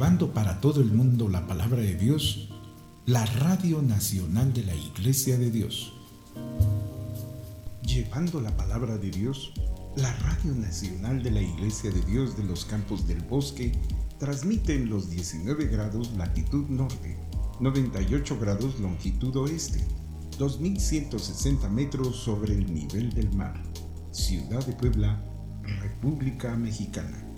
llevando para todo el mundo la palabra de Dios, la Radio Nacional de la Iglesia de Dios. Llevando la palabra de Dios, la Radio Nacional de la Iglesia de Dios de los Campos del Bosque transmite en los 19 grados latitud norte, 98 grados longitud oeste, 2160 metros sobre el nivel del mar. Ciudad de Puebla, República Mexicana.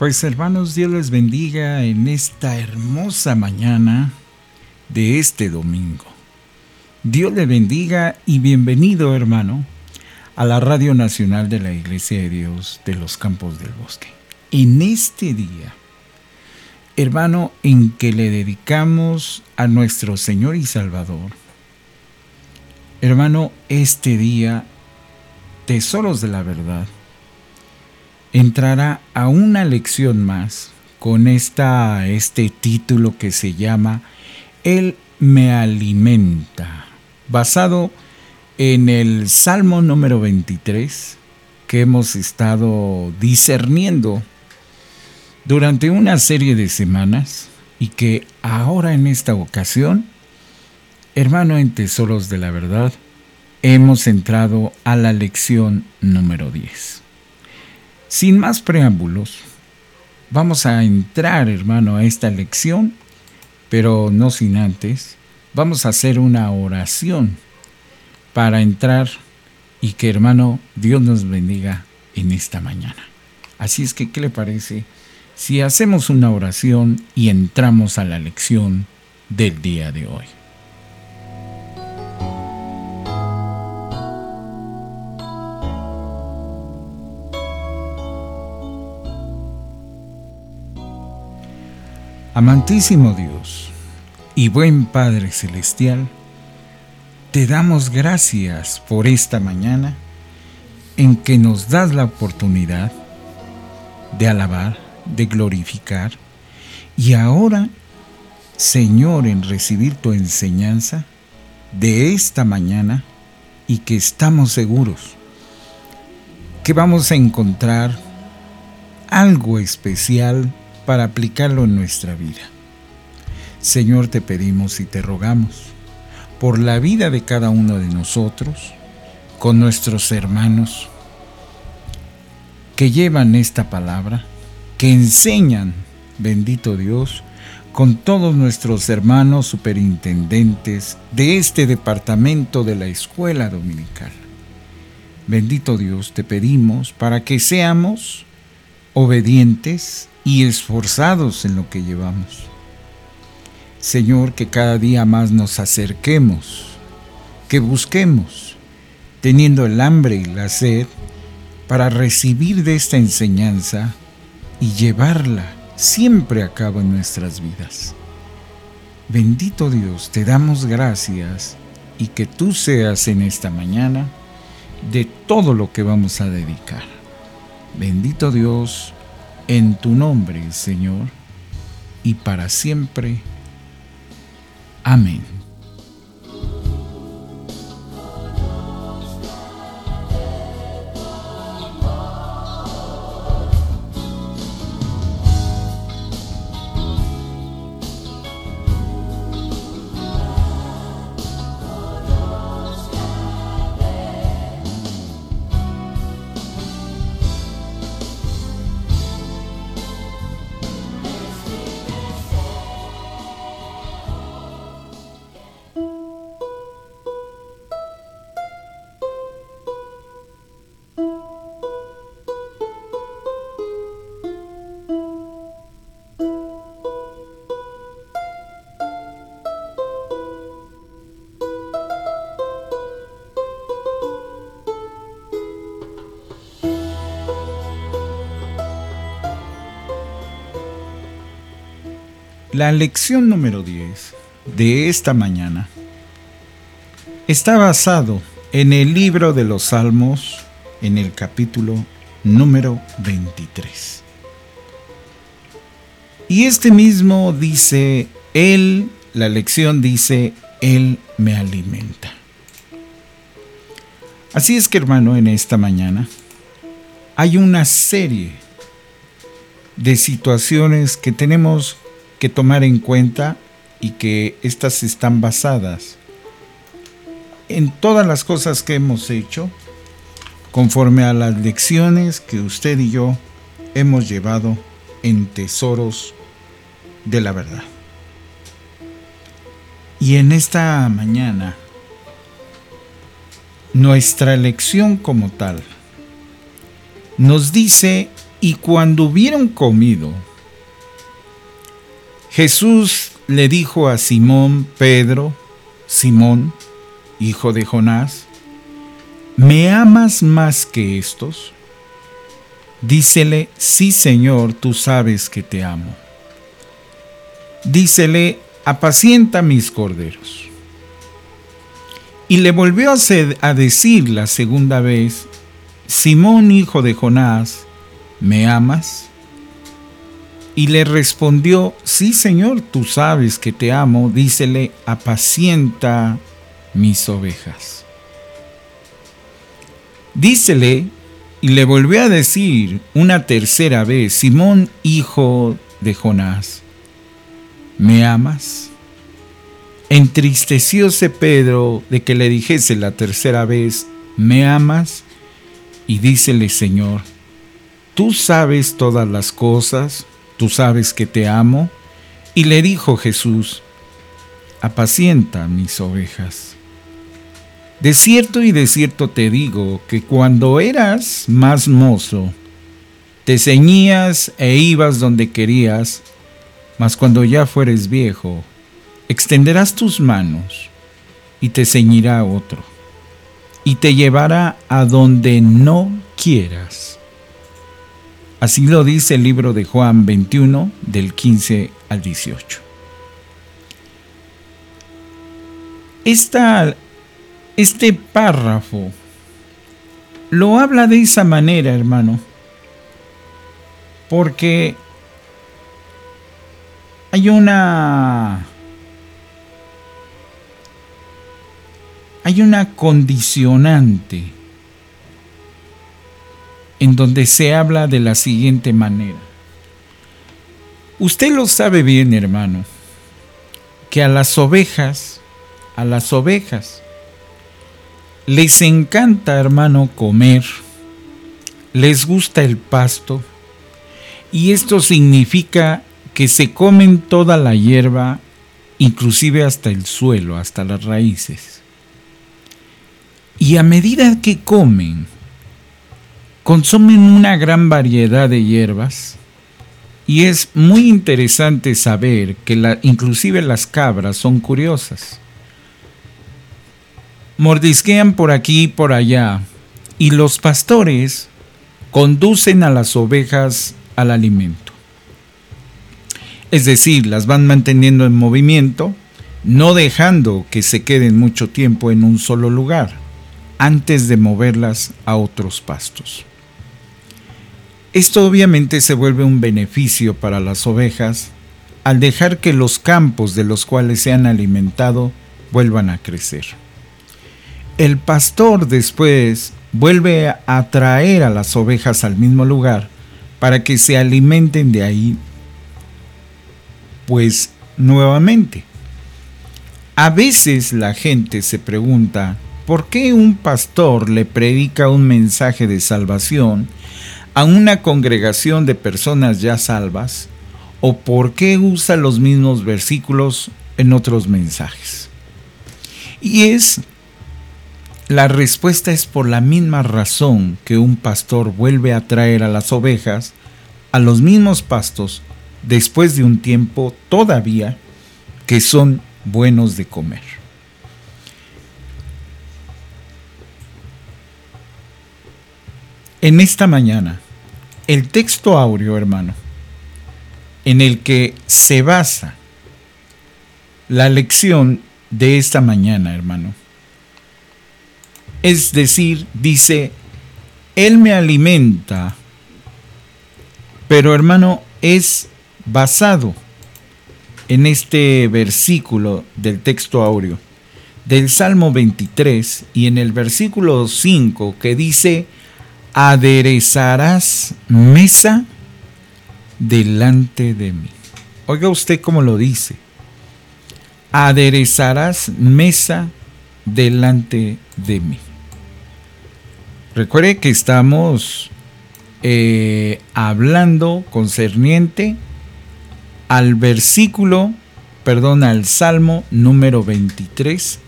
Pues hermanos, Dios les bendiga en esta hermosa mañana de este domingo. Dios le bendiga y bienvenido hermano a la Radio Nacional de la Iglesia de Dios de los Campos del Bosque. En este día, hermano, en que le dedicamos a nuestro Señor y Salvador, hermano, este día, tesoros de la verdad, entrará a una lección más con esta, este título que se llama Él me alimenta, basado en el Salmo número 23 que hemos estado discerniendo durante una serie de semanas y que ahora en esta ocasión, hermano en Tesoros de la Verdad, hemos entrado a la lección número 10. Sin más preámbulos, vamos a entrar, hermano, a esta lección, pero no sin antes, vamos a hacer una oración para entrar y que hermano, Dios nos bendiga en esta mañana. Así es que, ¿qué le parece si hacemos una oración y entramos a la lección del día de hoy? Amantísimo Dios y buen Padre Celestial, te damos gracias por esta mañana en que nos das la oportunidad de alabar, de glorificar y ahora, Señor, en recibir tu enseñanza de esta mañana y que estamos seguros que vamos a encontrar algo especial para aplicarlo en nuestra vida. Señor, te pedimos y te rogamos por la vida de cada uno de nosotros, con nuestros hermanos que llevan esta palabra, que enseñan, bendito Dios, con todos nuestros hermanos superintendentes de este departamento de la escuela dominical. Bendito Dios, te pedimos para que seamos obedientes y esforzados en lo que llevamos. Señor, que cada día más nos acerquemos, que busquemos, teniendo el hambre y la sed, para recibir de esta enseñanza y llevarla siempre a cabo en nuestras vidas. Bendito Dios, te damos gracias y que tú seas en esta mañana de todo lo que vamos a dedicar. Bendito Dios, en tu nombre, Señor, y para siempre. Amén. La lección número 10 de esta mañana está basado en el libro de los Salmos en el capítulo número 23. Y este mismo dice, Él, la lección dice, Él me alimenta. Así es que hermano, en esta mañana hay una serie de situaciones que tenemos que tomar en cuenta y que estas están basadas en todas las cosas que hemos hecho conforme a las lecciones que usted y yo hemos llevado en tesoros de la verdad. Y en esta mañana, nuestra lección como tal nos dice, y cuando hubieron comido, Jesús le dijo a Simón Pedro, Simón, hijo de Jonás, ¿me amas más que estos? Dícele, sí Señor, tú sabes que te amo. Dícele, apacienta mis corderos. Y le volvió a decir la segunda vez, Simón, hijo de Jonás, ¿me amas? Y le respondió, sí Señor, tú sabes que te amo, dícele, apacienta mis ovejas. Dícele, y le volvió a decir una tercera vez, Simón, hijo de Jonás, ¿me amas? Entristecióse Pedro de que le dijese la tercera vez, ¿me amas? Y dícele, Señor, tú sabes todas las cosas, tú sabes que te amo. Y le dijo Jesús, apacienta mis ovejas. De cierto y de cierto te digo que cuando eras más mozo, te ceñías e ibas donde querías, mas cuando ya fueres viejo, extenderás tus manos y te ceñirá otro, y te llevará a donde no quieras. Así lo dice el libro de Juan 21, del 15 al 18. Esta este párrafo lo habla de esa manera, hermano, porque hay una hay una condicionante en donde se habla de la siguiente manera. Usted lo sabe bien, hermano, que a las ovejas, a las ovejas, les encanta, hermano, comer, les gusta el pasto, y esto significa que se comen toda la hierba, inclusive hasta el suelo, hasta las raíces. Y a medida que comen, consumen una gran variedad de hierbas, y es muy interesante saber que la, inclusive las cabras son curiosas mordisquean por aquí y por allá, y los pastores conducen a las ovejas al alimento. Es decir, las van manteniendo en movimiento, no dejando que se queden mucho tiempo en un solo lugar, antes de moverlas a otros pastos. Esto obviamente se vuelve un beneficio para las ovejas al dejar que los campos de los cuales se han alimentado vuelvan a crecer el pastor después vuelve a traer a las ovejas al mismo lugar para que se alimenten de ahí, pues nuevamente. A veces la gente se pregunta, ¿por qué un pastor le predica un mensaje de salvación a una congregación de personas ya salvas? ¿O por qué usa los mismos versículos en otros mensajes? Y es la respuesta es por la misma razón que un pastor vuelve a traer a las ovejas a los mismos pastos después de un tiempo todavía que son buenos de comer. En esta mañana, el texto áureo, hermano, en el que se basa la lección de esta mañana, hermano, es decir, dice, Él me alimenta, pero hermano, es basado en este versículo del texto áureo del Salmo 23 y en el versículo 5 que dice, aderezarás mesa delante de mí. Oiga usted cómo lo dice. Aderezarás mesa delante de mí. Recuerde que estamos eh, hablando concerniente al versículo, perdón, al Salmo número 23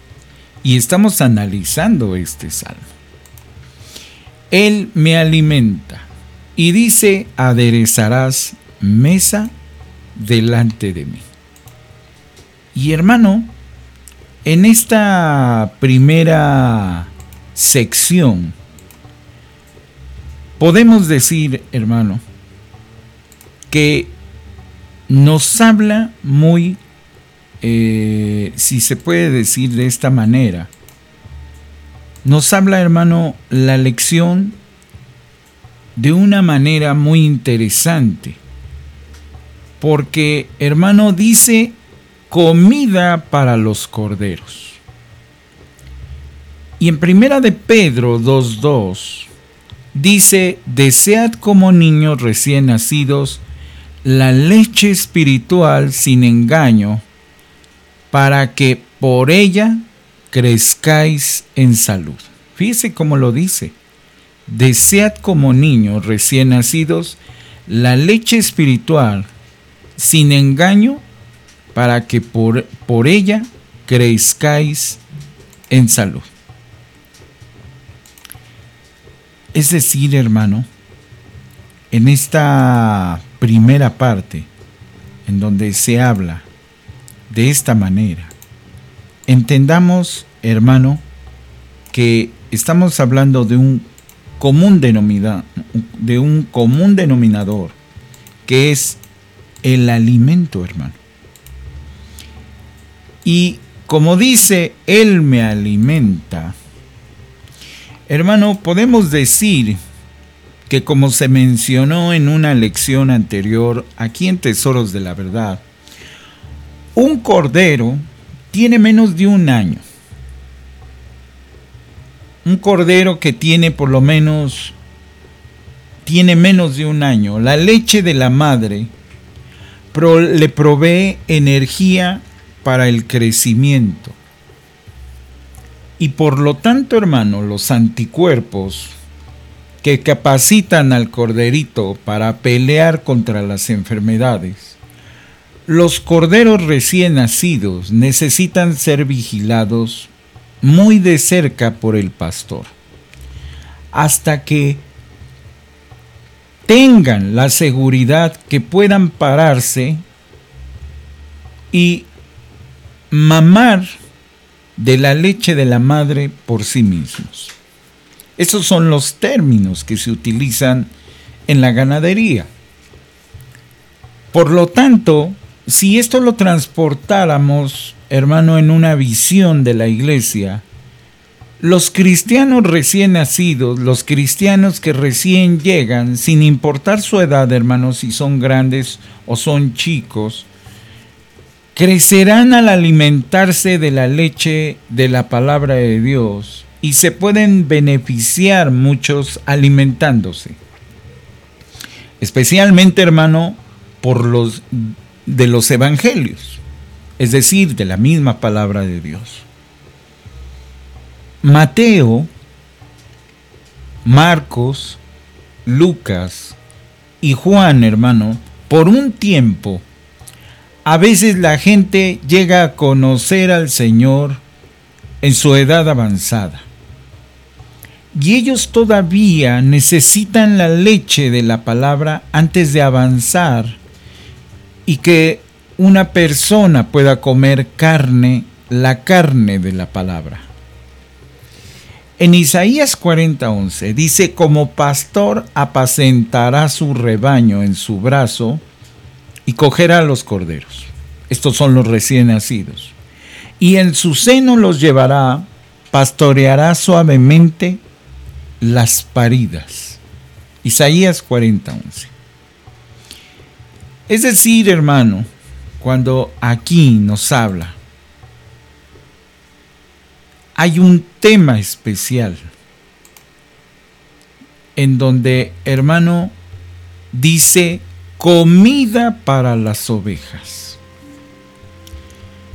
y estamos analizando este Salmo. Él me alimenta y dice, aderezarás mesa delante de mí. Y hermano, en esta primera sección, Podemos decir, hermano, que nos habla muy, eh, si se puede decir de esta manera, nos habla, hermano, la lección de una manera muy interesante. Porque, hermano, dice comida para los corderos. Y en primera de Pedro 2.2 dice, desead como niños recién nacidos la leche espiritual sin engaño, para que por ella crezcáis en salud. Fíjese cómo lo dice. Desead como niños recién nacidos la leche espiritual sin engaño, para que por, por ella crezcáis en salud. Es decir, hermano, en esta primera parte, en donde se habla de esta manera, entendamos, hermano, que estamos hablando de un común denominador, de un común denominador, que es el alimento, hermano. Y como dice, Él me alimenta, hermano, podemos decir que como se mencionó en una lección anterior aquí en Tesoros de la Verdad, un cordero tiene menos de un año. Un cordero que tiene por lo menos, tiene menos de un año. La leche de la madre le provee energía para el crecimiento. Y por lo tanto, hermano, los anticuerpos que capacitan al corderito para pelear contra las enfermedades, los corderos recién nacidos necesitan ser vigilados muy de cerca por el pastor, hasta que tengan la seguridad que puedan pararse y mamar de la leche de la madre por sí mismos. Esos son los términos que se utilizan en la ganadería. Por lo tanto, si esto lo transportáramos, hermano, en una visión de la iglesia, los cristianos recién nacidos, los cristianos que recién llegan, sin importar su edad, hermanos, si son grandes o son chicos, crecerán al alimentarse de la leche de la palabra de Dios y se pueden beneficiar muchos alimentándose. Especialmente, hermano, por los de los evangelios, es decir, de la misma palabra de Dios. Mateo, Marcos, Lucas y Juan, hermano, por un tiempo a veces la gente llega a conocer al Señor en su edad avanzada. Y ellos todavía necesitan la leche de la palabra antes de avanzar y que una persona pueda comer carne, la carne de la palabra. En Isaías 40:11 dice, como pastor apacentará su rebaño en su brazo, y cogerá los corderos. Estos son los recién nacidos. Y en su seno los llevará, pastoreará suavemente las paridas. Isaías 40:11. Es decir, hermano, cuando aquí nos habla, hay un tema especial en donde, hermano, dice comida para las ovejas.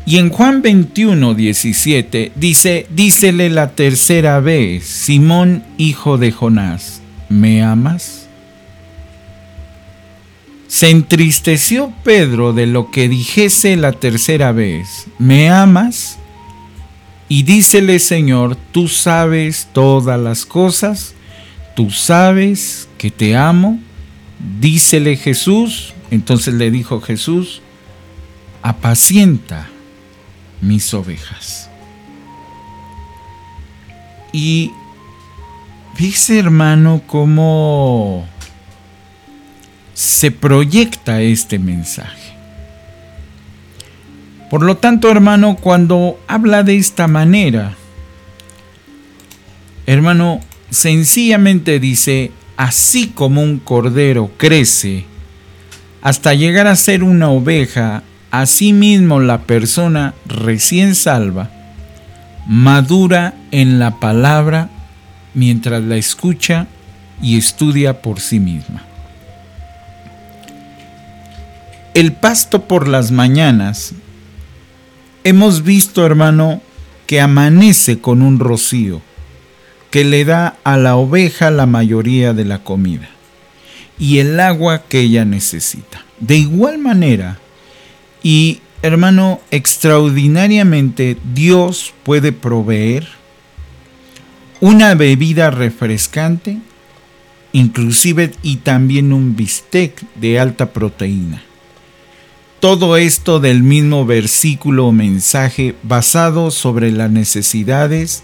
Y en Juan 21, 17 dice, dícele la tercera vez, Simón, hijo de Jonás, ¿me amas? Se entristeció Pedro de lo que dijese la tercera vez, ¿me amas? Y dícele, Señor, tú sabes todas las cosas, tú sabes que te amo. Dícele Jesús, entonces le dijo Jesús, apacienta mis ovejas. Y dice hermano cómo se proyecta este mensaje. Por lo tanto, hermano, cuando habla de esta manera, hermano, sencillamente dice, así como un cordero crece hasta llegar a ser una oveja, asimismo la persona recién salva madura en la palabra mientras la escucha y estudia por sí misma. El pasto por las mañanas, hemos visto hermano que amanece con un rocío que le da a la oveja la mayoría de la comida y el agua que ella necesita. De igual manera, y hermano, extraordinariamente Dios puede proveer una bebida refrescante inclusive y también un bistec de alta proteína. Todo esto del mismo versículo o mensaje basado sobre las necesidades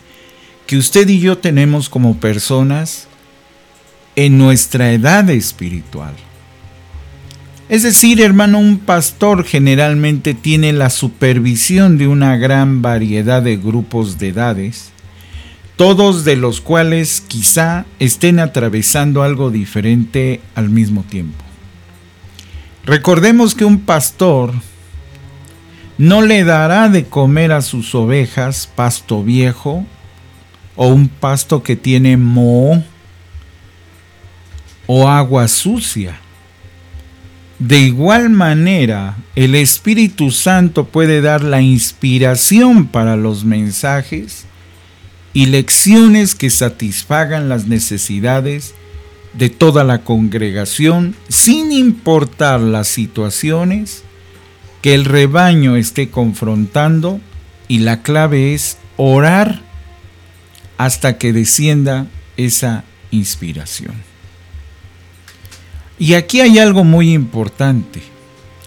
que usted y yo tenemos como personas en nuestra edad espiritual. Es decir, hermano, un pastor generalmente tiene la supervisión de una gran variedad de grupos de edades, todos de los cuales quizá estén atravesando algo diferente al mismo tiempo. Recordemos que un pastor no le dará de comer a sus ovejas pasto viejo o un pasto que tiene moho o agua sucia. De igual manera, el Espíritu Santo puede dar la inspiración para los mensajes y lecciones que satisfagan las necesidades de toda la congregación sin importar las situaciones que el rebaño esté confrontando y la clave es orar hasta que descienda esa inspiración. Y aquí hay algo muy importante.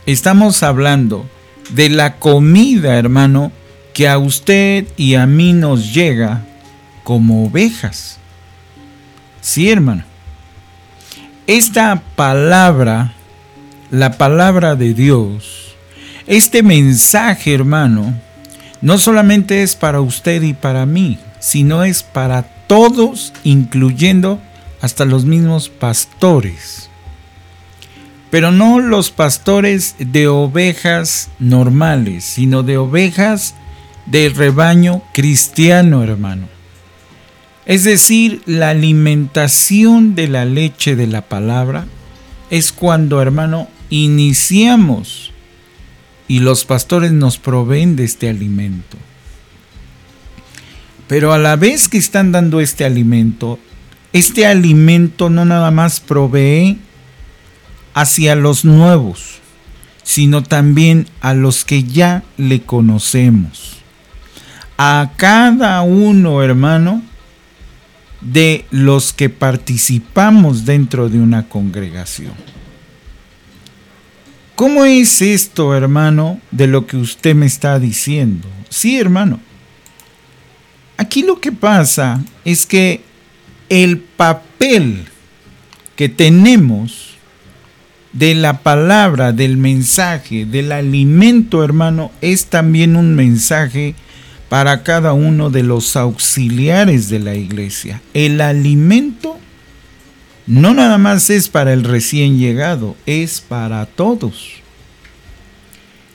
Estamos hablando de la comida, hermano, que a usted y a mí nos llega como ovejas. Sí, hermano. Esta palabra, la palabra de Dios, este mensaje, hermano, no solamente es para usted y para mí, sino es para todos, incluyendo hasta los mismos pastores. Pero no los pastores de ovejas normales, sino de ovejas del rebaño cristiano, hermano. Es decir, la alimentación de la leche de la palabra es cuando, hermano, iniciamos y los pastores nos proveen de este alimento. Pero a la vez que están dando este alimento, este alimento no nada más provee hacia los nuevos, sino también a los que ya le conocemos. A cada uno, hermano, de los que participamos dentro de una congregación. ¿Cómo es esto, hermano, de lo que usted me está diciendo? Sí, hermano. Aquí lo que pasa es que el papel que tenemos de la palabra, del mensaje, del alimento, hermano, es también un mensaje para cada uno de los auxiliares de la iglesia. El alimento no nada más es para el recién llegado, es para todos.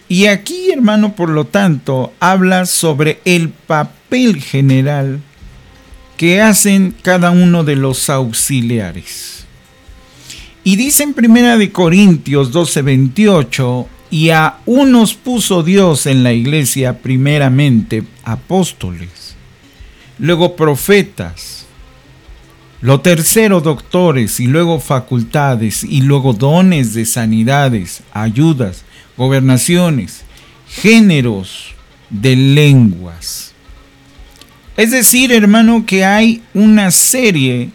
Y aquí, hermano, por lo tanto, habla sobre el papel general que hacen cada uno de los auxiliares. Y dice en Primera de Corintios 12:28, y a unos puso Dios en la iglesia primeramente apóstoles, luego profetas, lo tercero doctores y luego facultades y luego dones de sanidades, ayudas, gobernaciones, géneros de lenguas. Es decir, hermano, que hay una serie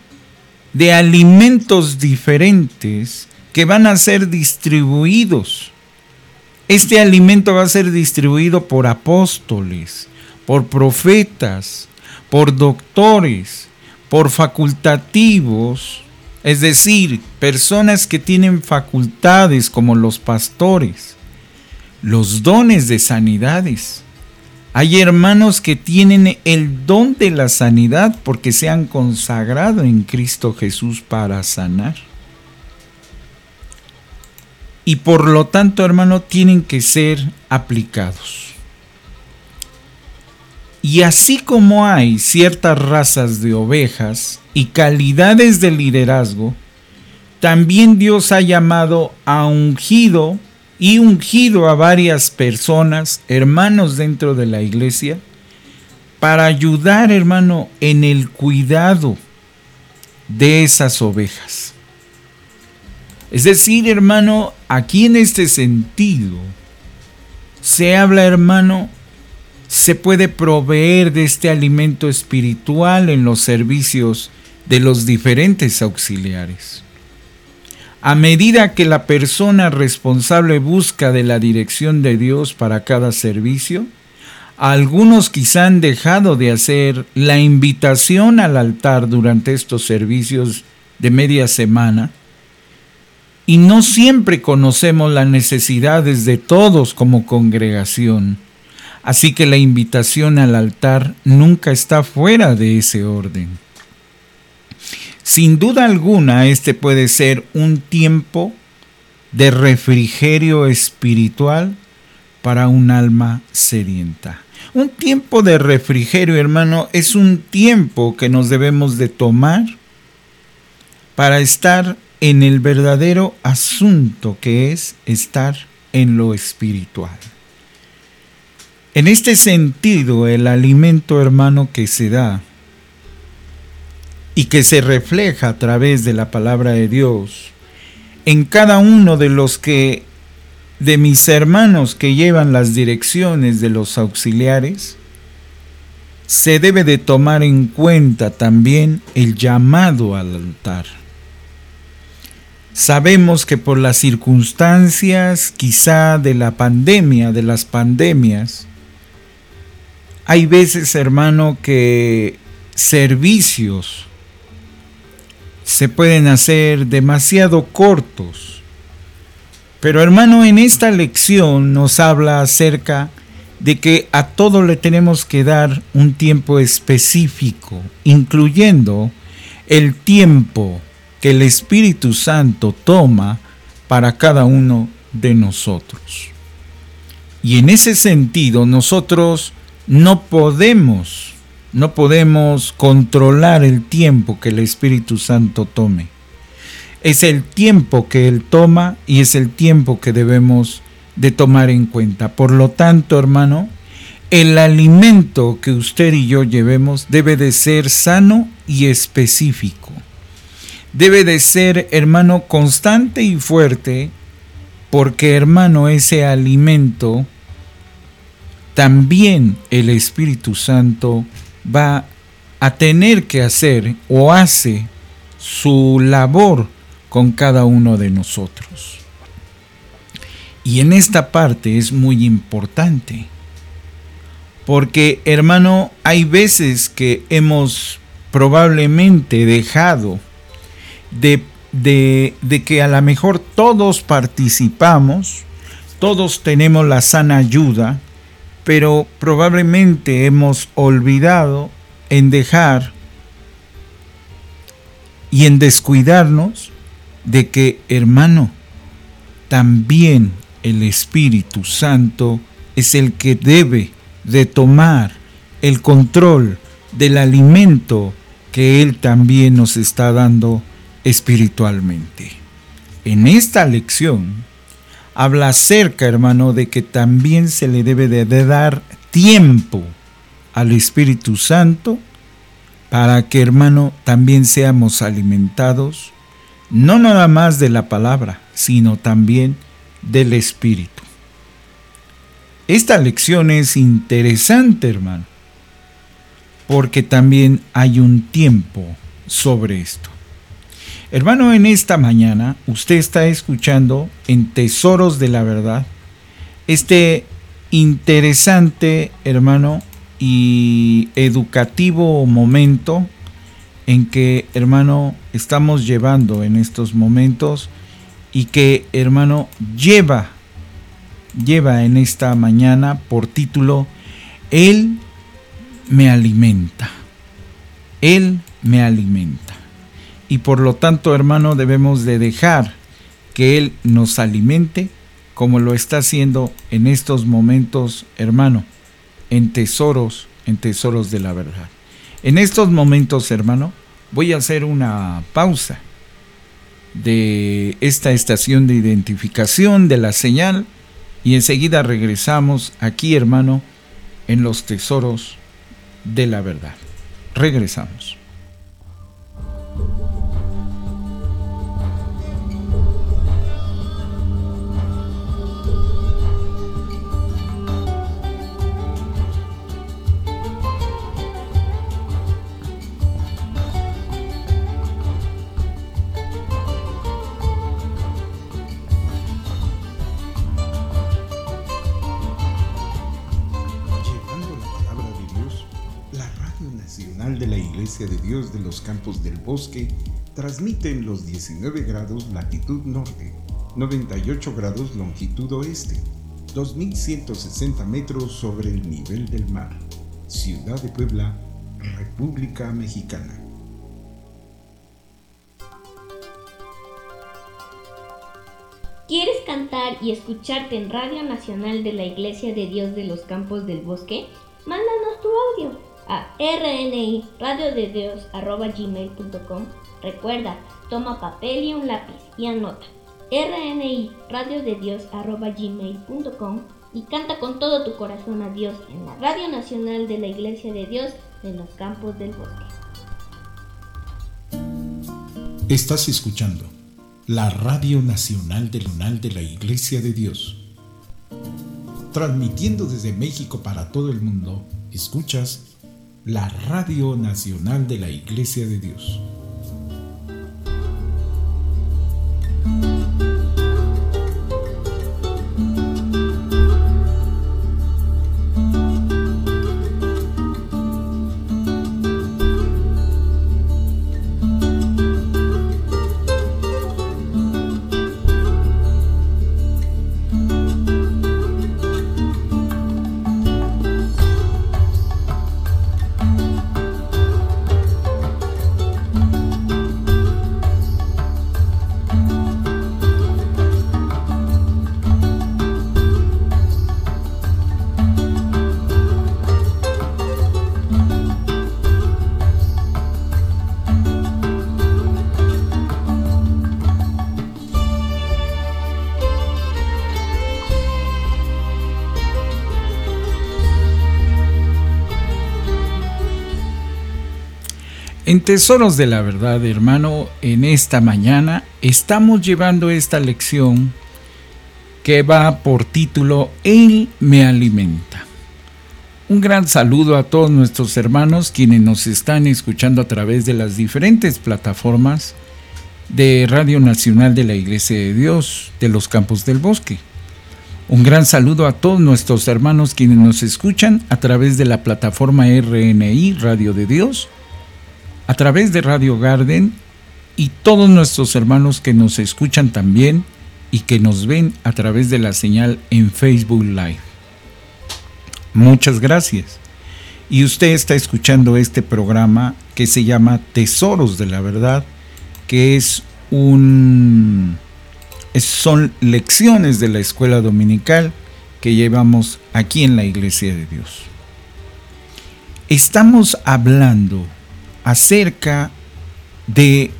de alimentos diferentes que van a ser distribuidos este alimento va a ser distribuido por apóstoles, por profetas, por doctores, por facultativos, es decir, personas que tienen facultades como los pastores, los dones de sanidades. Hay hermanos que tienen el don de la sanidad porque se han consagrado en Cristo Jesús para sanar y por lo tanto, hermano, tienen que ser aplicados. Y así como hay ciertas razas de ovejas y calidades de liderazgo, también Dios ha llamado a ungido y ungido a varias personas, hermanos dentro de la iglesia, para ayudar, hermano, en el cuidado de esas ovejas. Es decir, hermano, aquí en este sentido, se habla, hermano, se puede proveer de este alimento espiritual en los servicios de los diferentes auxiliares. A medida que la persona responsable busca de la dirección de Dios para cada servicio, algunos quizá han dejado de hacer la invitación al altar durante estos servicios de media semana y no siempre conocemos las necesidades de todos como congregación. Así que la invitación al altar nunca está fuera de ese orden. Sin duda alguna, este puede ser un tiempo de refrigerio espiritual para un alma sedienta. Un tiempo de refrigerio, hermano, es un tiempo que nos debemos de tomar para estar en el verdadero asunto que es estar en lo espiritual. En este sentido, el alimento, hermano, que se da y que se refleja a través de la palabra de Dios en cada uno de los que de mis hermanos que llevan las direcciones de los auxiliares, se debe de tomar en cuenta también el llamado al altar. Sabemos que por las circunstancias quizá de la pandemia, de las pandemias, hay veces, hermano, que servicios se pueden hacer demasiado cortos. Pero hermano, en esta lección nos habla acerca de que a todo le tenemos que dar un tiempo específico, incluyendo el tiempo el Espíritu Santo toma para cada uno de nosotros. Y en ese sentido nosotros no podemos no podemos controlar el tiempo que el Espíritu Santo tome. Es el tiempo que Él toma y es el tiempo que debemos de tomar en cuenta. Por lo tanto, hermano, el alimento que usted y yo llevemos debe de ser sano y específico. Debe de ser, hermano, constante y fuerte, porque, hermano, ese alimento también el Espíritu Santo va a tener que hacer o hace su labor con cada uno de nosotros. Y en esta parte es muy importante, porque hermano, hay veces que hemos probablemente dejado de, de, que a lo mejor todos participamos, todos tenemos la sana ayuda, pero probablemente hemos olvidado en dejar y en descuidarnos de que, hermano, también el Espíritu Santo es el que debe de tomar el control del alimento que Él también nos está dando espiritualmente. En esta lección habla acerca, hermano, de que también se le debe de, dar tiempo al Espíritu Santo para que, hermano, también seamos alimentados, no nada más de la palabra, sino también del Espíritu. Esta lección es interesante, hermano, porque también hay un tiempo sobre esto. Hermano, en esta mañana usted está escuchando en Tesoros de la Verdad este interesante, hermano, y educativo momento en que, hermano, estamos llevando en estos momentos y que, hermano, lleva, lleva en esta mañana por título, Él me alimenta. Él me alimenta y por lo tanto, hermano, debemos de dejar que Él nos alimente como lo está haciendo en estos momentos, hermano, en tesoros, en tesoros de la verdad. En estos momentos, hermano, voy a hacer una pausa de esta estación de identificación de la señal y enseguida regresamos aquí, hermano, en los tesoros de la verdad. Regresamos. Nacional de la Iglesia de Dios de los Campos del Bosque transmite en los 19 grados latitud norte, 98 grados longitud oeste, 2160 metros sobre el nivel del mar. Ciudad de Puebla, República Mexicana. ¿Quieres cantar y escucharte en Radio Nacional de la Iglesia de Dios de los Campos del Bosque? Mándanos tu audio a rni gmail.com Recuerda, toma papel y un lápiz y anota rni gmail.com y canta con todo tu corazón a Dios en la Radio Nacional de la Iglesia de Dios de los Campos del Bosque. Estás escuchando la Radio Nacional del Lunal de la Iglesia de Dios. Transmitiendo desde México para todo el mundo, escuchas la Radio Nacional de la Iglesia de Dios. En Tesoros de la Verdad, hermano, en esta mañana estamos llevando esta lección que va por título Él me alimenta. Un gran saludo a todos nuestros hermanos quienes nos están escuchando a través de las diferentes plataformas de Radio Nacional de la Iglesia de Dios de los Campos del Bosque. Un gran saludo a todos nuestros hermanos quienes nos escuchan a través de la plataforma RNI Radio de Dios a través de Radio Garden y todos nuestros hermanos que nos escuchan también y que nos ven a través de la señal en Facebook Live. Muchas gracias. Y usted está escuchando este programa que se llama Tesoros de la Verdad, que es un son lecciones de la escuela dominical que llevamos aquí en la Iglesia de Dios. Estamos hablando acerca de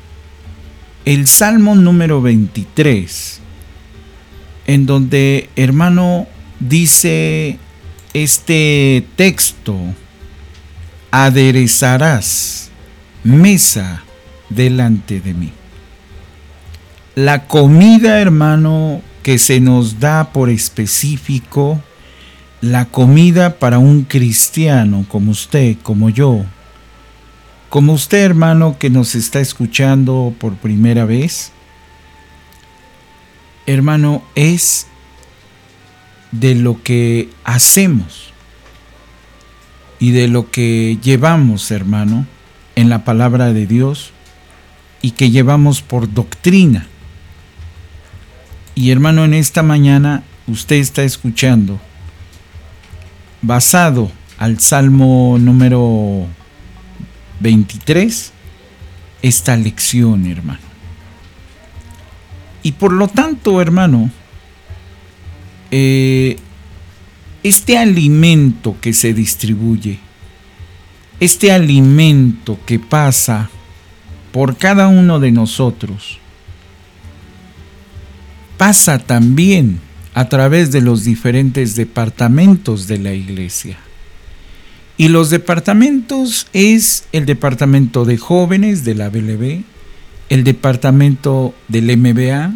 el Salmo número 23, en donde, hermano, dice este texto, aderezarás mesa delante de mí. La comida, hermano, que se nos da por específico, la comida para un cristiano como usted, como yo, como usted, hermano, que nos está escuchando por primera vez, hermano, es de lo que hacemos y de lo que llevamos, hermano, en la palabra de Dios y que llevamos por doctrina. Y hermano, en esta mañana usted está escuchando, basado al Salmo número 23 esta lección, hermano. Y por lo tanto, hermano, eh, este alimento que se distribuye, este alimento que pasa por cada uno de nosotros, pasa también a través de los diferentes departamentos de la iglesia. Y los departamentos es el departamento de jóvenes de la BLB, el departamento del MBA,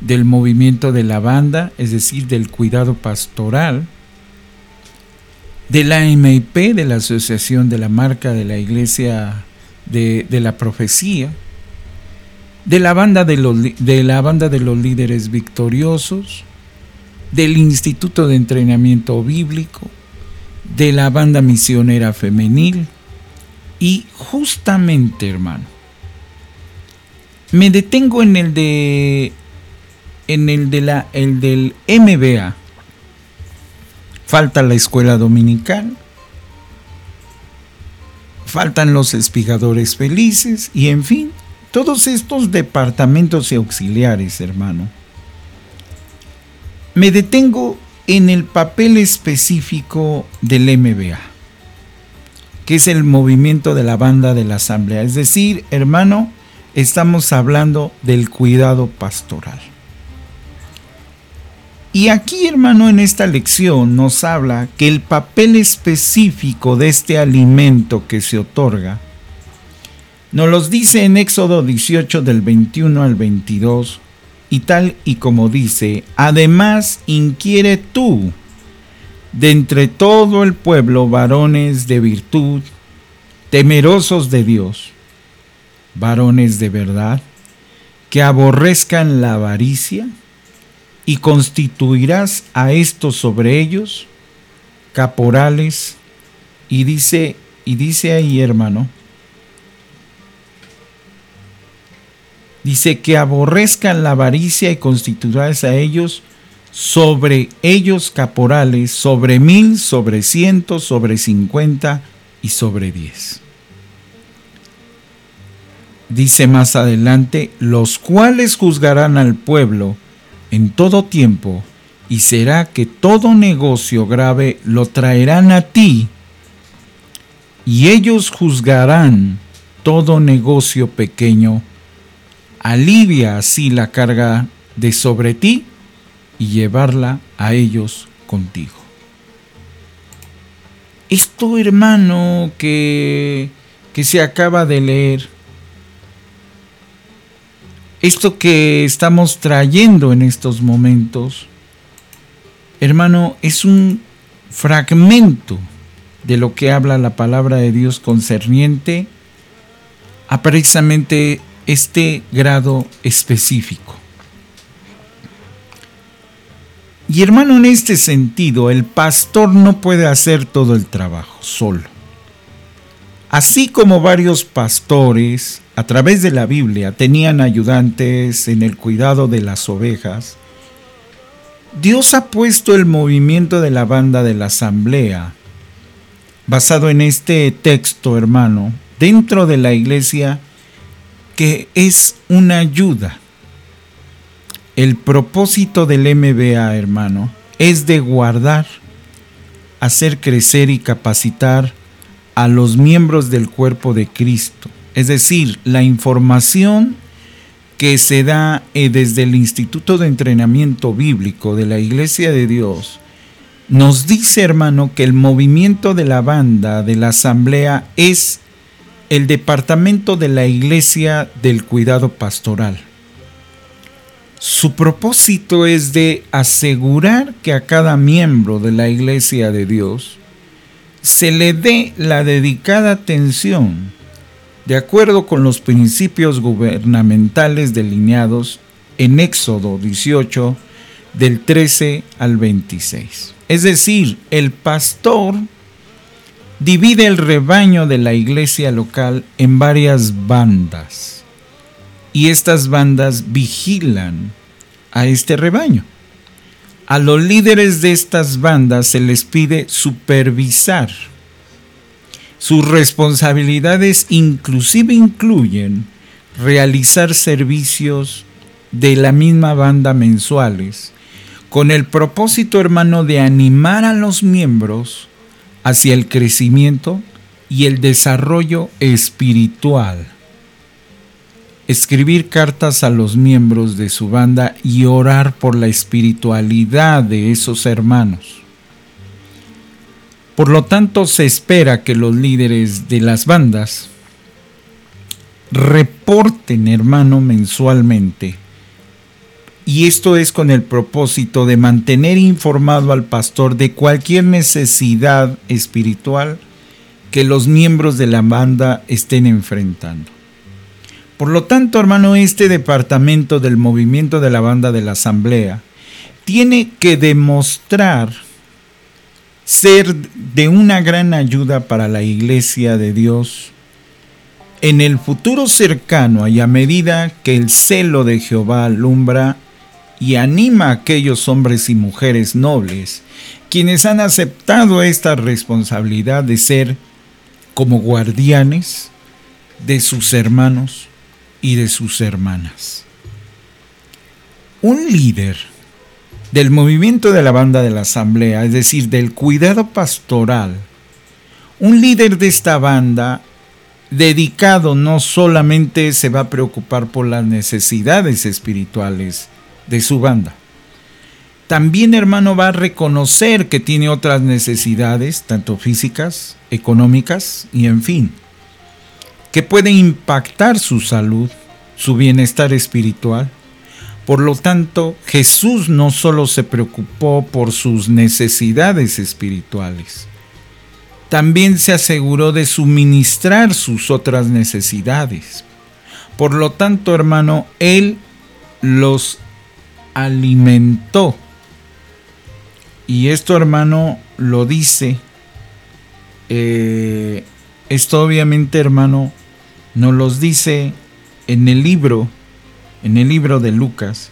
del movimiento de la banda, es decir, del cuidado pastoral, de la MIP, de la Asociación de la Marca de la Iglesia de, la Profecía, de la, banda de, los, de la banda de los líderes victoriosos, del Instituto de Entrenamiento Bíblico, de la banda misionera femenil Y justamente, hermano, me detengo en el de en el de la el del MBA. Falta la escuela dominical. Faltan los espigadores felices y en fin, todos estos departamentos y auxiliares, hermano. Me detengo en el papel específico del MBA, que es el movimiento de la banda de la asamblea. Es decir, hermano, estamos hablando del cuidado pastoral. Y aquí, hermano, en esta lección nos habla que el papel específico de este alimento que se otorga, nos los dice en Éxodo 18 del 21 al 22, y tal y como dice, además inquiere tú de entre todo el pueblo varones de virtud, temerosos de Dios, varones de verdad, que aborrezcan la avaricia, y constituirás a estos sobre ellos caporales y dice y dice ahí hermano dice que aborrezcan la avaricia y constituirás a ellos sobre ellos caporales sobre mil sobre cientos sobre cincuenta y sobre diez dice más adelante los cuales juzgarán al pueblo en todo tiempo, y será que todo negocio grave lo traerán a ti, y ellos juzgarán todo negocio pequeño. Alivia así la carga de sobre ti y llevarla a ellos contigo. Esto, hermano, que, que se acaba de leer, esto que estamos trayendo en estos momentos, hermano, es un fragmento de lo que habla la palabra de Dios concerniente a precisamente este grado específico. Y hermano, en este sentido, el pastor no puede hacer todo el trabajo solo. Así como varios pastores a través de la Biblia tenían ayudantes en el cuidado de las ovejas, Dios ha puesto el movimiento de la banda de la asamblea, basado en este texto, hermano, dentro de la iglesia, que es una ayuda. El propósito del MBA, hermano, es de guardar, hacer crecer y capacitar a los miembros del cuerpo de Cristo es decir, la información que se da eh, desde el Instituto de Entrenamiento Bíblico de la Iglesia de Dios, nos dice, hermano, que el movimiento de la banda de la asamblea es el departamento de la Iglesia del cuidado pastoral. Su propósito es de asegurar que a cada miembro de la Iglesia de Dios se le dé la dedicada atención de acuerdo con los principios gubernamentales delineados en Éxodo 18 del 13 al 26. Es decir, el pastor divide el rebaño de la iglesia local en varias bandas y estas bandas vigilan a este rebaño. A los líderes de estas bandas se les pide supervisar sus responsabilidades inclusive incluyen realizar servicios de la misma banda mensuales, con el propósito, hermano, de animar a los miembros hacia el crecimiento y el desarrollo espiritual. Escribir cartas a los miembros de su banda y orar por la espiritualidad de esos hermanos por lo tanto, se espera que los líderes de las bandas reporten, hermano, mensualmente. Y esto es con el propósito de mantener informado al pastor de cualquier necesidad espiritual que los miembros de la banda estén enfrentando. Por lo tanto, hermano, este departamento del movimiento de la banda de la asamblea tiene que demostrar ser de una gran ayuda para la iglesia de Dios en el futuro cercano y a medida que el celo de Jehová alumbra y anima a aquellos hombres y mujeres nobles, quienes han aceptado esta responsabilidad de ser como guardianes de sus hermanos y de sus hermanas. Un líder del movimiento de la banda de la asamblea, es decir, del cuidado pastoral, un líder de esta banda dedicado no solamente se va a preocupar por las necesidades espirituales de su banda, también hermano va a reconocer que tiene otras necesidades, tanto físicas, económicas y en fin, que pueden impactar su salud, su bienestar espiritual. Por lo tanto, Jesús no solo se preocupó por sus necesidades espirituales, también se aseguró de suministrar sus otras necesidades. Por lo tanto, hermano, Él los alimentó. Y esto, hermano, lo dice. Eh, esto obviamente, hermano, nos los dice en el libro, en el libro de Lucas.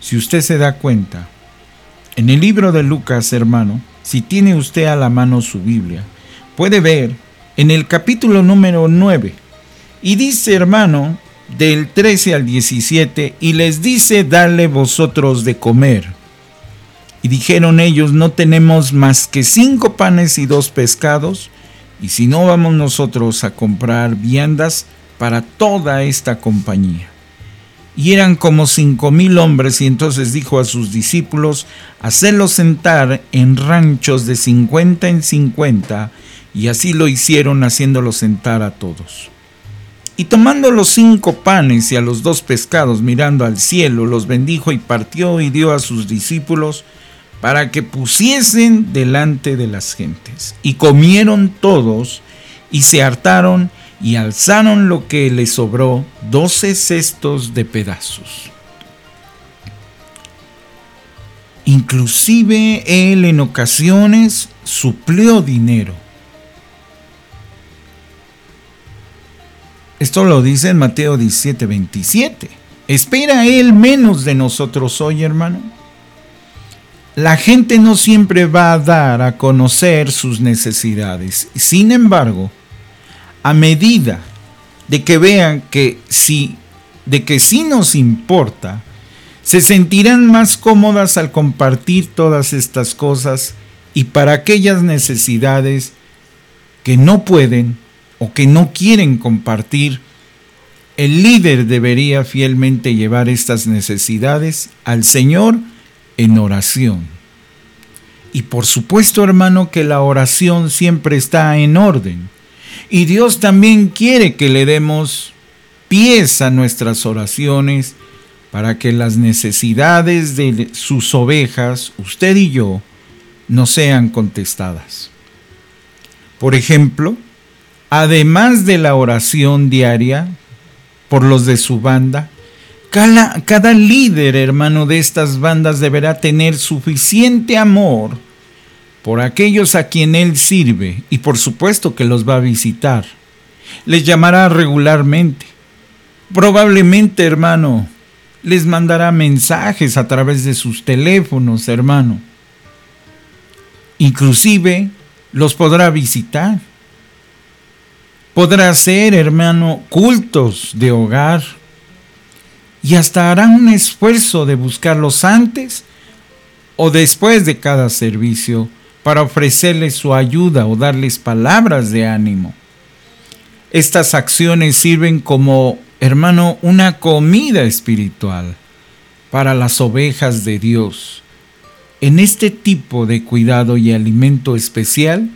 Si usted se da cuenta, en el libro de Lucas, hermano, si tiene usted a la mano su Biblia, puede ver en el capítulo número 9. Y dice, hermano, del 13 al 17, y les dice, dale vosotros de comer. Y dijeron ellos, no tenemos más que cinco panes y dos pescados, y si no vamos nosotros a comprar viandas para toda esta compañía. Y eran como cinco mil hombres, y entonces dijo a sus discípulos, hacerlos sentar en ranchos de cincuenta en cincuenta, y así lo hicieron haciéndolos sentar a todos. Y tomando los cinco panes y a los dos pescados, mirando al cielo, los bendijo y partió y dio a sus discípulos para que pusiesen delante de las gentes. Y comieron todos y se hartaron y alzaron lo que les sobró, doce cestos de pedazos. Inclusive él en ocasiones suplió dinero Esto lo dice en Mateo 17, 27. ¿Espera Él menos de nosotros hoy, hermano? La gente no siempre va a dar a conocer sus necesidades. Sin embargo, a medida de que vean que sí, de que sí nos importa, se sentirán más cómodas al compartir todas estas cosas y para aquellas necesidades que no pueden o que no quieren compartir, el líder debería fielmente llevar estas necesidades al Señor en oración. Y por supuesto, hermano, que la oración siempre está en orden. Y Dios también quiere que le demos pies a nuestras oraciones para que las necesidades de sus ovejas, usted y yo, no sean contestadas. Por ejemplo, además de la oración diaria por los de su banda, cada, líder, hermano, de estas bandas deberá tener suficiente amor por aquellos a quien él sirve y por supuesto que los va a visitar. Les llamará regularmente. Probablemente, hermano, les mandará mensajes a través de sus teléfonos, hermano. Inclusive los podrá visitar podrá hacer, hermano, cultos de hogar y hasta hará un esfuerzo de buscarlos antes o después de cada servicio para ofrecerles su ayuda o darles palabras de ánimo. Estas acciones sirven como, hermano, una comida espiritual para las ovejas de Dios. En este tipo de cuidado y alimento especial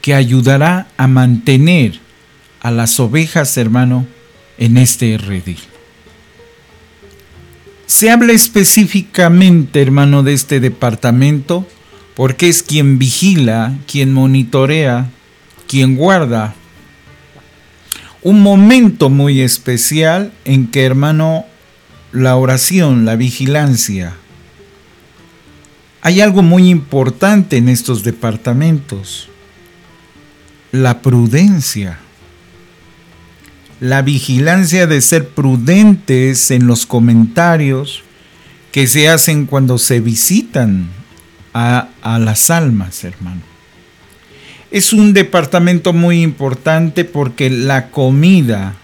que ayudará a mantener a las ovejas, hermano, en este redil. Se habla específicamente, hermano, de este departamento porque es quien vigila, quien monitorea, quien guarda un momento muy especial en que, hermano, la oración, la vigilancia, hay algo muy importante en estos departamentos, la prudencia. La vigilancia de ser prudentes en los comentarios que se hacen cuando se visitan a, a las almas, hermano. Es un departamento muy importante porque la comida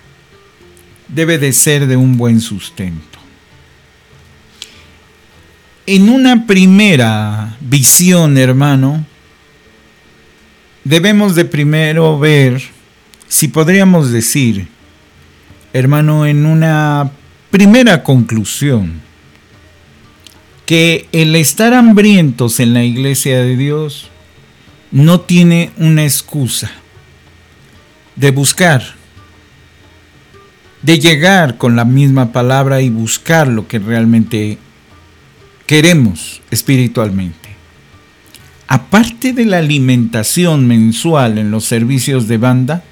debe de ser de un buen sustento. En una primera visión, hermano, debemos de primero ver, si podríamos decir, hermano, en una primera conclusión, que el estar hambrientos en la iglesia de Dios no tiene una excusa de buscar, de llegar con la misma palabra y buscar lo que realmente queremos espiritualmente. Aparte de la alimentación mensual en los servicios de banda,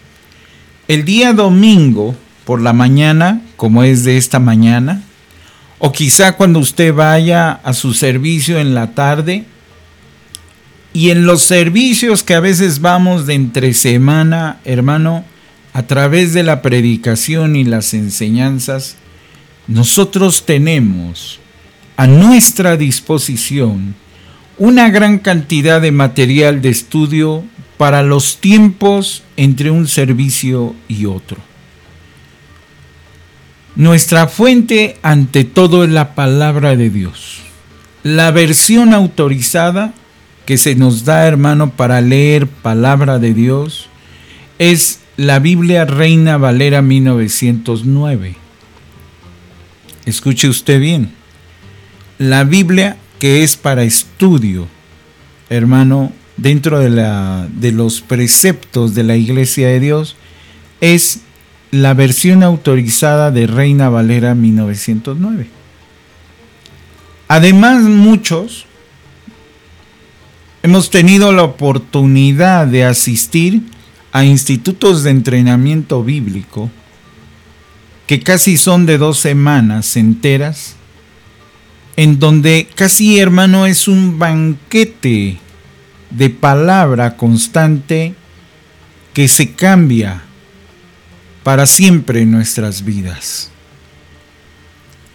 el día domingo por la mañana, como es de esta mañana, o quizá cuando usted vaya a su servicio en la tarde, y en los servicios que a veces vamos de entre semana, hermano, a través de la predicación y las enseñanzas, nosotros tenemos a nuestra disposición una gran cantidad de material de estudio para los tiempos entre un servicio y otro. Nuestra fuente ante todo es la palabra de Dios. La versión autorizada que se nos da, hermano, para leer palabra de Dios es la Biblia Reina Valera 1909. Escuche usted bien. La Biblia que es para estudio, hermano, dentro de, la, de los preceptos de la Iglesia de Dios, es la versión autorizada de Reina Valera 1909. Además, muchos hemos tenido la oportunidad de asistir a institutos de entrenamiento bíblico que casi son de dos semanas enteras, en donde casi hermano es un banquete de palabra constante que se cambia para siempre en nuestras vidas.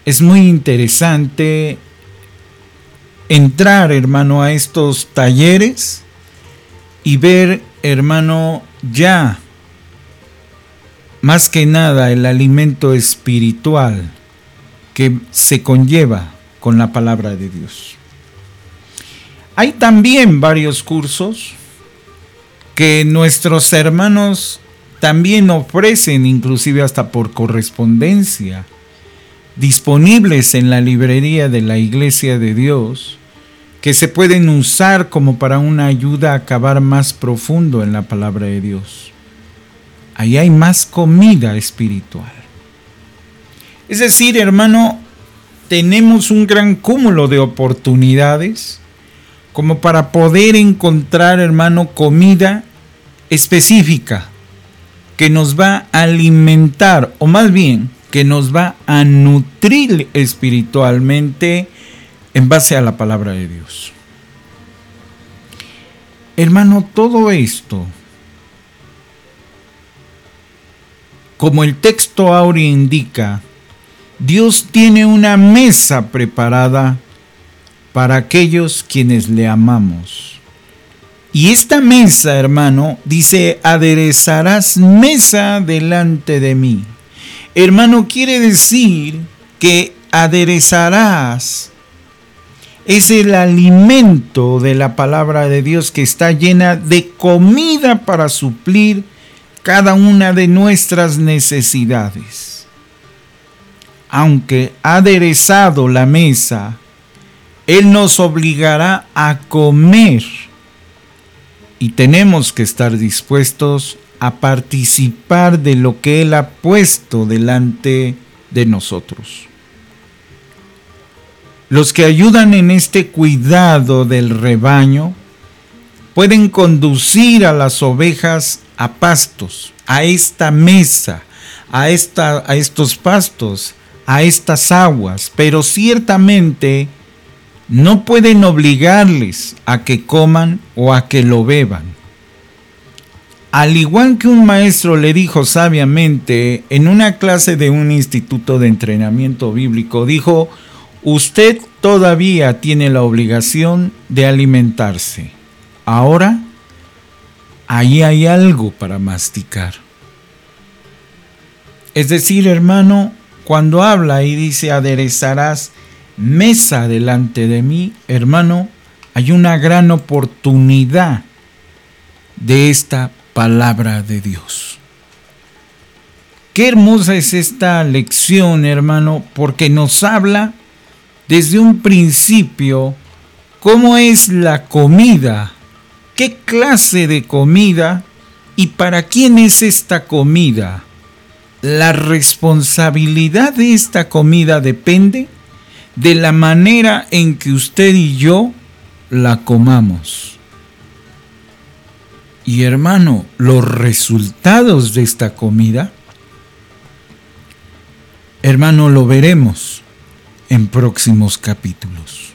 Es muy interesante entrar, hermano, a estos talleres y ver, hermano, ya más que nada el alimento espiritual que se conlleva con la palabra de Dios. Hay también varios cursos que nuestros hermanos también ofrecen, inclusive hasta por correspondencia, disponibles en la librería de la Iglesia de Dios, que se pueden usar como para una ayuda a acabar más profundo en la palabra de Dios. Ahí hay más comida espiritual. Es decir, hermano, tenemos un gran cúmulo de oportunidades como para poder encontrar, hermano, comida específica que nos va a alimentar, o más bien, que nos va a nutrir espiritualmente en base a la palabra de Dios. Hermano, todo esto, como el texto áureo indica, Dios tiene una mesa preparada para aquellos quienes le amamos. Y esta mesa, hermano, dice, aderezarás mesa delante de mí. Hermano, quiere decir que aderezarás es el alimento de la palabra de Dios que está llena de comida para suplir cada una de nuestras necesidades. Aunque aderezado la mesa, Él nos obligará a comer y tenemos que estar dispuestos a participar de lo que Él ha puesto delante de nosotros. Los que ayudan en este cuidado del rebaño pueden conducir a las ovejas a pastos, a esta mesa, a, esta, a estos pastos, a estas aguas, pero ciertamente no pueden obligarles a que coman o a que lo beban. al igual que un maestro le dijo sabiamente en una clase de un instituto de entrenamiento bíblico, dijo, usted todavía tiene la obligación de alimentarse. Ahora, ahí hay algo para masticar. Es decir, hermano, cuando habla y dice aderezarás mesa delante de mí, hermano, hay una gran oportunidad de esta palabra de Dios. Qué hermosa es esta lección, hermano, porque nos habla desde un principio cómo es la comida, qué clase de comida y para quién es esta comida la responsabilidad de esta comida depende de la manera en que usted y yo la comamos. Y hermano, los resultados de esta comida, hermano, lo veremos en próximos capítulos.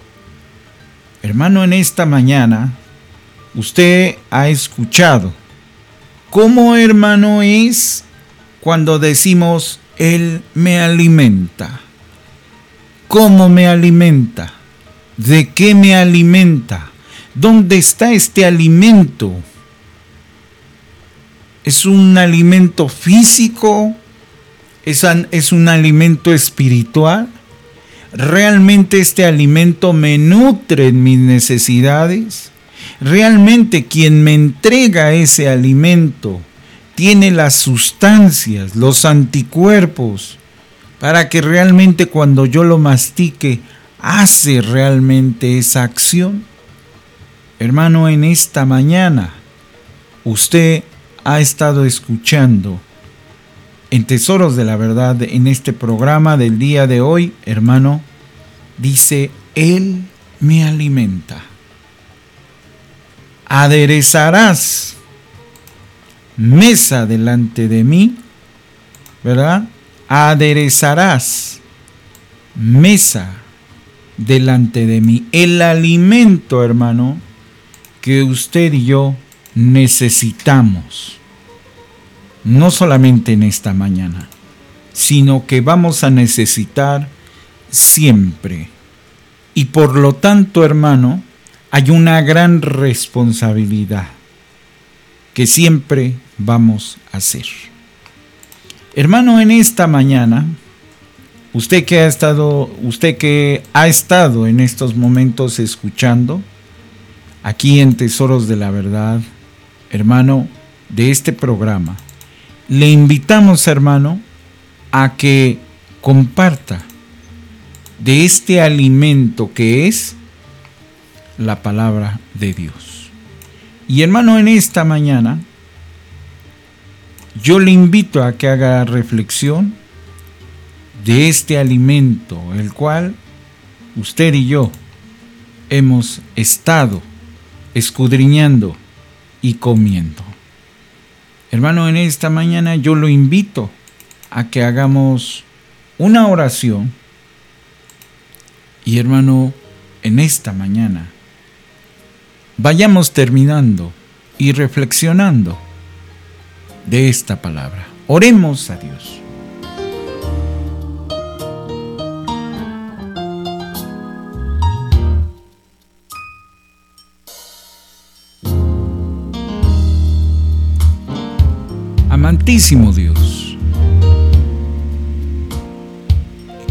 Hermano, en esta mañana, usted ha escuchado cómo, hermano, es cuando decimos, Él me alimenta. ¿Cómo me alimenta? ¿De qué me alimenta? ¿Dónde está este alimento? ¿Es un alimento físico? ¿Es, ¿Es un alimento espiritual? ¿Realmente este alimento me nutre en mis necesidades? ¿Realmente quien me entrega ese alimento tiene las sustancias, los anticuerpos, para que realmente cuando yo lo mastique, hace realmente esa acción. Hermano, en esta mañana usted ha estado escuchando en Tesoros de la Verdad, en este programa del día de hoy, hermano, dice, Él me alimenta. Aderezarás mesa delante de mí, ¿verdad? Aderezarás mesa delante de mí. El alimento, hermano, que usted y yo necesitamos. No solamente en esta mañana, sino que vamos a necesitar siempre. Y por lo tanto, hermano, hay una gran responsabilidad que siempre vamos a hacer. Hermano, en esta mañana, usted que ha estado, usted que ha estado en estos momentos escuchando, aquí en Tesoros de la Verdad, hermano, de este programa, le invitamos, hermano, a que comparta de este alimento que es la palabra de Dios. Y hermano, en esta mañana yo le invito a que haga reflexión de este alimento, el cual usted y yo hemos estado escudriñando y comiendo. Hermano, en esta mañana yo lo invito a que hagamos una oración. Y hermano, en esta mañana vayamos terminando y reflexionando de esta palabra. Oremos a Dios. Amantísimo Dios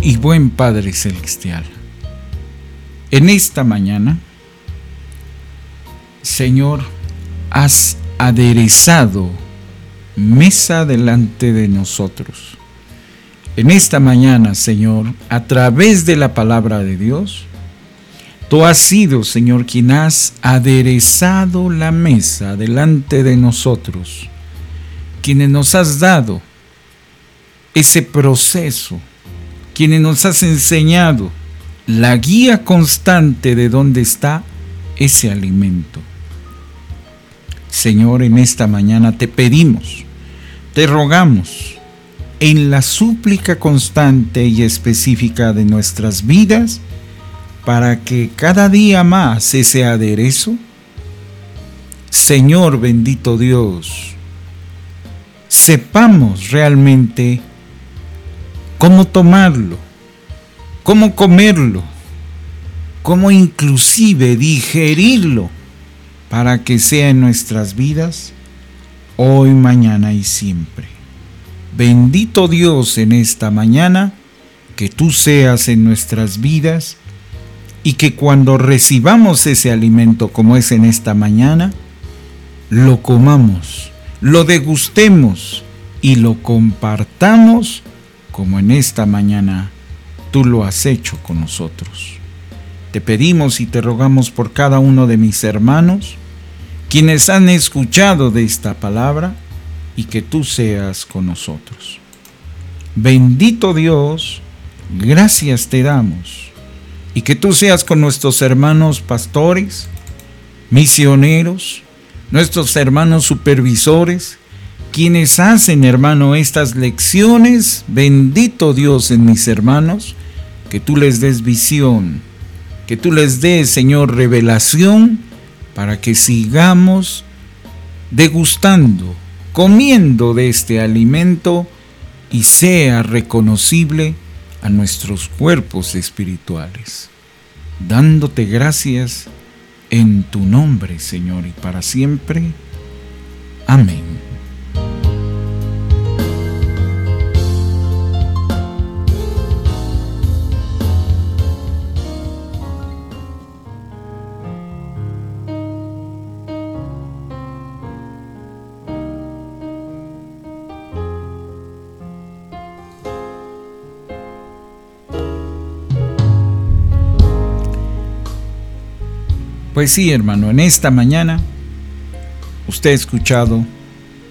y buen Padre Celestial, en esta mañana Señor, has aderezado mesa delante de nosotros. En esta mañana, Señor, a través de la palabra de Dios, tú has sido, Señor, quien has aderezado la mesa delante de nosotros, quienes nos has dado ese proceso, quienes nos has enseñado la guía constante de dónde está ese alimento. Señor, en esta mañana te pedimos, te rogamos, en la súplica constante y específica de nuestras vidas, para que cada día más ese aderezo, Señor bendito Dios, sepamos realmente cómo tomarlo, cómo comerlo, cómo inclusive digerirlo para que sea en nuestras vidas hoy, mañana y siempre. Bendito Dios en esta mañana, que tú seas en nuestras vidas y que cuando recibamos ese alimento como es en esta mañana, lo comamos, lo degustemos y lo compartamos como en esta mañana tú lo has hecho con nosotros. Te pedimos y te rogamos por cada uno de mis hermanos, quienes han escuchado de esta palabra, y que tú seas con nosotros. Bendito Dios, gracias te damos, y que tú seas con nuestros hermanos pastores, misioneros, nuestros hermanos supervisores, quienes hacen, hermano, estas lecciones. Bendito Dios en mis hermanos, que tú les des visión, que tú les des, Señor, revelación para que sigamos degustando, comiendo de este alimento y sea reconocible a nuestros cuerpos espirituales. Dándote gracias en tu nombre, Señor, y para siempre. Amén. Pues sí, hermano, en esta mañana usted ha escuchado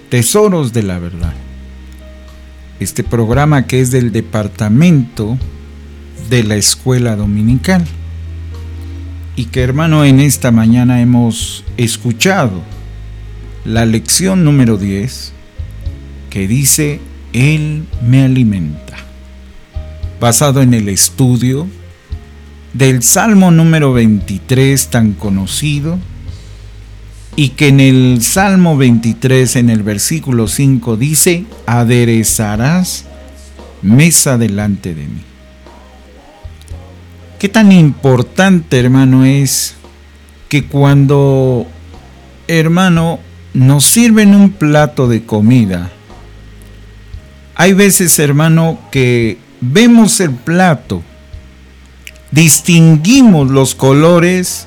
Tesoros de la Verdad. Este programa que es del departamento de la escuela dominical. Y que hermano, en esta mañana hemos escuchado la lección número 10 que dice, Él me alimenta. Basado en el estudio del Salmo número 23 tan conocido y que en el Salmo 23 en el versículo 5 dice, aderezarás mesa delante de mí. ¿Qué tan importante, hermano, es que cuando, hermano, nos sirven un plato de comida, hay veces, hermano, que vemos el plato, distinguimos los colores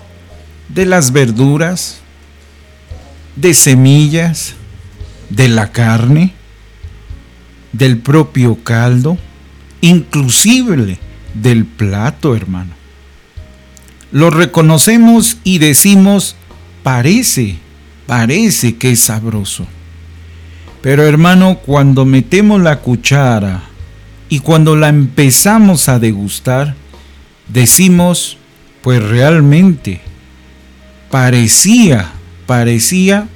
de las verduras, de semillas, de la carne, del propio caldo, inclusive del plato, hermano. Lo reconocemos y decimos, parece, parece que es sabroso. Pero hermano, cuando metemos la cuchara y cuando la empezamos a degustar, decimos, pues realmente parecía, parecía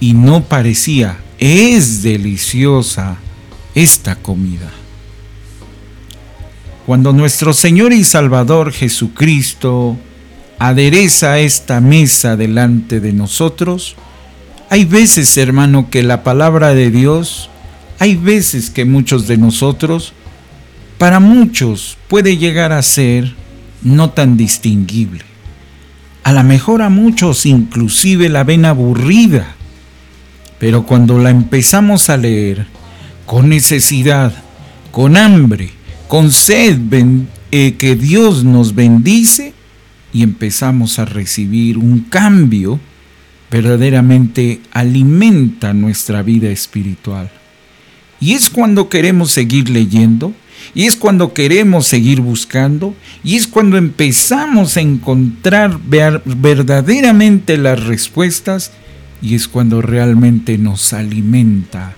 y no parecía. Es deliciosa esta comida. Cuando nuestro Señor y Salvador Jesucristo adereza esta mesa delante de nosotros, hay veces, hermano, que la palabra de Dios, hay veces que muchos de nosotros, para muchos puede llegar a ser no tan distinguible. A lo mejor a muchos inclusive la ven aburrida, pero cuando la empezamos a leer con necesidad, con hambre, con sed eh, que Dios nos bendice y empezamos a recibir un cambio, verdaderamente alimenta nuestra vida espiritual. Y es cuando queremos seguir leyendo, y es cuando queremos seguir buscando y es cuando empezamos a encontrar verdaderamente las respuestas y es cuando realmente nos alimenta.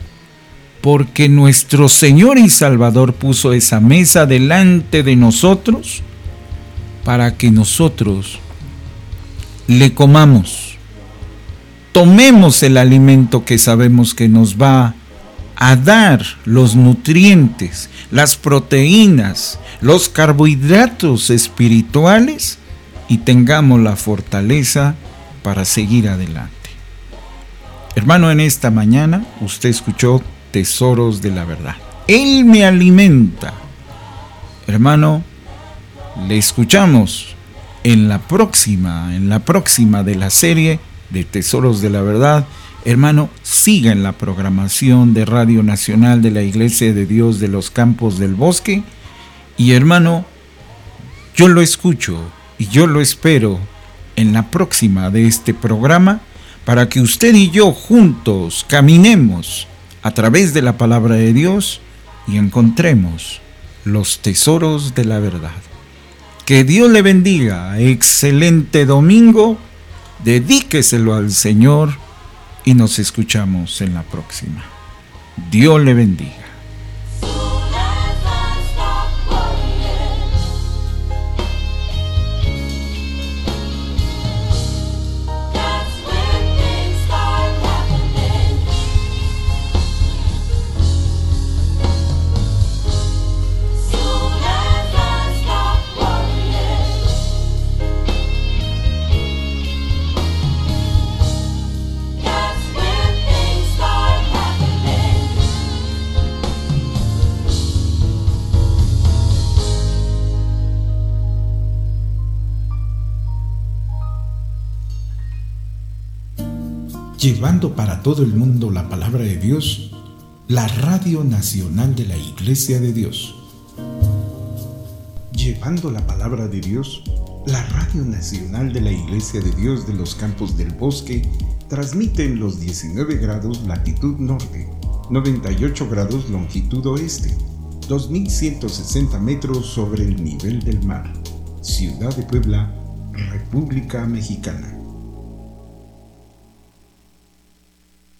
Porque nuestro Señor y Salvador puso esa mesa delante de nosotros para que nosotros le comamos. Tomemos el alimento que sabemos que nos va a dar los nutrientes, las proteínas, los carbohidratos espirituales y tengamos la fortaleza para seguir adelante. Hermano, en esta mañana usted escuchó Tesoros de la Verdad. Él me alimenta. Hermano, le escuchamos en la próxima, en la próxima de la serie de Tesoros de la Verdad. Hermano, siga en la programación de Radio Nacional de la Iglesia de Dios de los Campos del Bosque. Y hermano, yo lo escucho y yo lo espero en la próxima de este programa para que usted y yo juntos caminemos a través de la palabra de Dios y encontremos los tesoros de la verdad. Que Dios le bendiga. Excelente domingo. Dedíqueselo al Señor y nos escuchamos en la próxima. Dios le bendiga. Llevando para todo el mundo la palabra de Dios, la Radio Nacional de la Iglesia de Dios. Llevando la palabra de Dios, la Radio Nacional de la Iglesia de Dios de los Campos del Bosque transmite en los 19 grados latitud norte, 98 grados longitud oeste, 2160 metros sobre el nivel del mar. Ciudad de Puebla, República Mexicana.